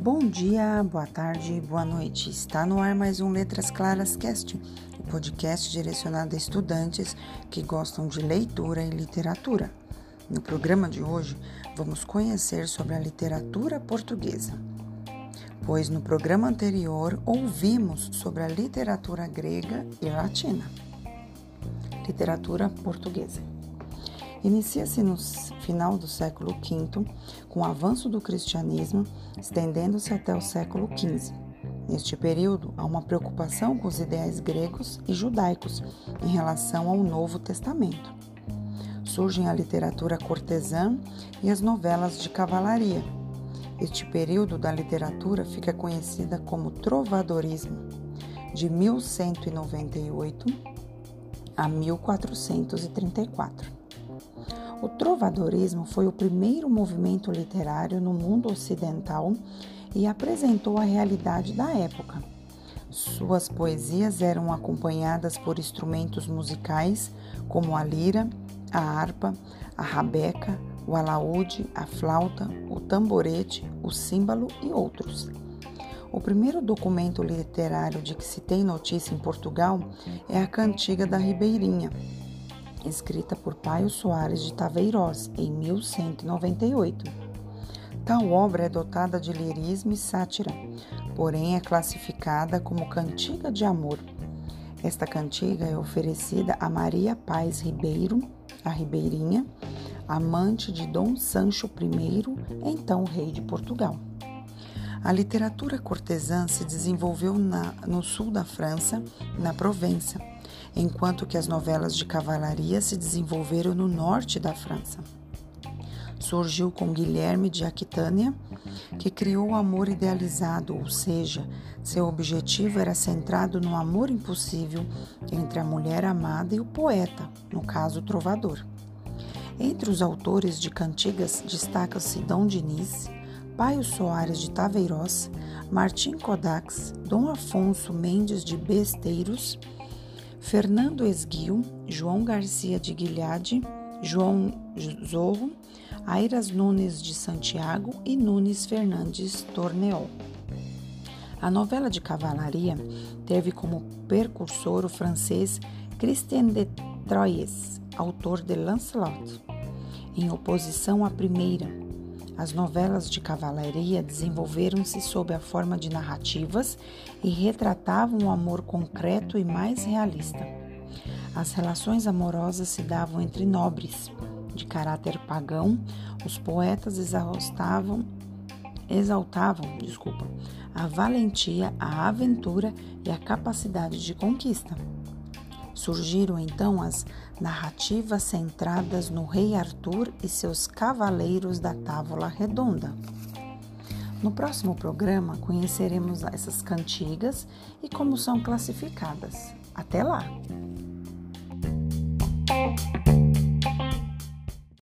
Bom dia, boa tarde, boa noite. Está no ar mais um Letras Claras Cast, o podcast direcionado a estudantes que gostam de leitura e literatura. No programa de hoje, vamos conhecer sobre a literatura portuguesa. Pois no programa anterior ouvimos sobre a literatura grega e latina. Literatura portuguesa. Inicia-se no final do século V, com o avanço do cristianismo, estendendo-se até o século XV. Neste período, há uma preocupação com os ideais gregos e judaicos em relação ao Novo Testamento. Surgem a literatura cortesã e as novelas de cavalaria. Este período da literatura fica conhecida como trovadorismo, de 1198 a 1434. O trovadorismo foi o primeiro movimento literário no mundo ocidental e apresentou a realidade da época. Suas poesias eram acompanhadas por instrumentos musicais como a lira, a harpa, a rabeca, o alaúde, a flauta, o tamborete, o símbolo e outros. O primeiro documento literário de que se tem notícia em Portugal é a Cantiga da Ribeirinha, escrita por Paio Soares de Taveirós em 1198. Tal obra é dotada de lirismo e sátira, porém é classificada como cantiga de amor. Esta cantiga é oferecida a Maria Paz Ribeiro, a Ribeirinha, amante de Dom Sancho I, então rei de Portugal. A literatura cortesã se desenvolveu na, no sul da França, na Provença, enquanto que as novelas de cavalaria se desenvolveram no norte da França. Surgiu com Guilherme de Aquitânia, que criou o amor idealizado, ou seja, seu objetivo era centrado no amor impossível entre a mulher amada e o poeta, no caso o trovador. Entre os autores de cantigas destaca-se Dom Diniz, Paio Soares de Taveirós, Martim Codax, Dom Afonso Mendes de Besteiros, Fernando Esguio, João Garcia de Guilhade, João Zorro, Airas Nunes de Santiago e Nunes Fernandes Torneol. A novela de cavalaria teve como precursor o francês Christian de Troyes, autor de Lancelot, em oposição à primeira, as novelas de cavalaria desenvolveram-se sob a forma de narrativas e retratavam o amor concreto e mais realista. As relações amorosas se davam entre nobres. De caráter pagão, os poetas exaltavam, exaltavam desculpa, a valentia, a aventura e a capacidade de conquista. Surgiram então as narrativas centradas no rei Arthur e seus cavaleiros da Távola Redonda. No próximo programa conheceremos essas cantigas e como são classificadas. Até lá!